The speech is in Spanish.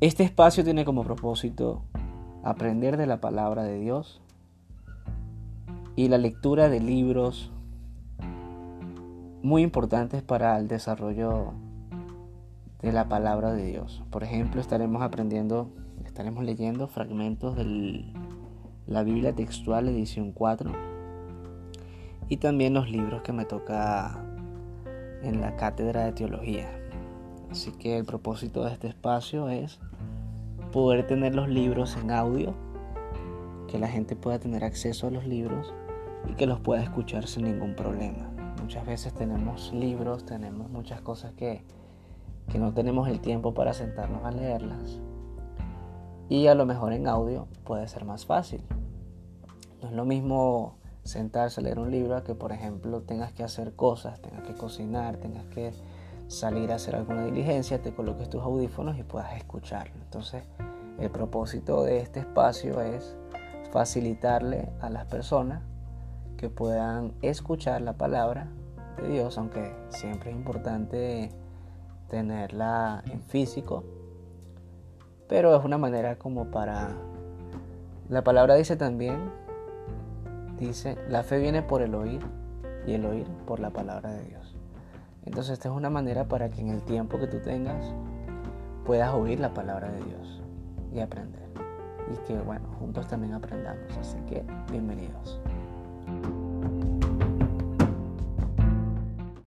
Este espacio tiene como propósito aprender de la palabra de Dios y la lectura de libros muy importantes para el desarrollo de la palabra de Dios. Por ejemplo, estaremos aprendiendo, estaremos leyendo fragmentos de la Biblia textual edición 4 y también los libros que me toca en la cátedra de teología. Así que el propósito de este espacio es poder tener los libros en audio, que la gente pueda tener acceso a los libros y que los pueda escuchar sin ningún problema. Muchas veces tenemos libros, tenemos muchas cosas que, que no tenemos el tiempo para sentarnos a leerlas. Y a lo mejor en audio puede ser más fácil. No es lo mismo sentarse a leer un libro que, por ejemplo, tengas que hacer cosas, tengas que cocinar, tengas que salir a hacer alguna diligencia, te coloques tus audífonos y puedas escucharlo. Entonces, el propósito de este espacio es facilitarle a las personas que puedan escuchar la palabra de Dios, aunque siempre es importante tenerla en físico, pero es una manera como para... La palabra dice también, dice, la fe viene por el oír y el oír por la palabra de Dios. Entonces esta es una manera para que en el tiempo que tú tengas puedas oír la palabra de Dios y aprender. Y que bueno, juntos también aprendamos. Así que bienvenidos.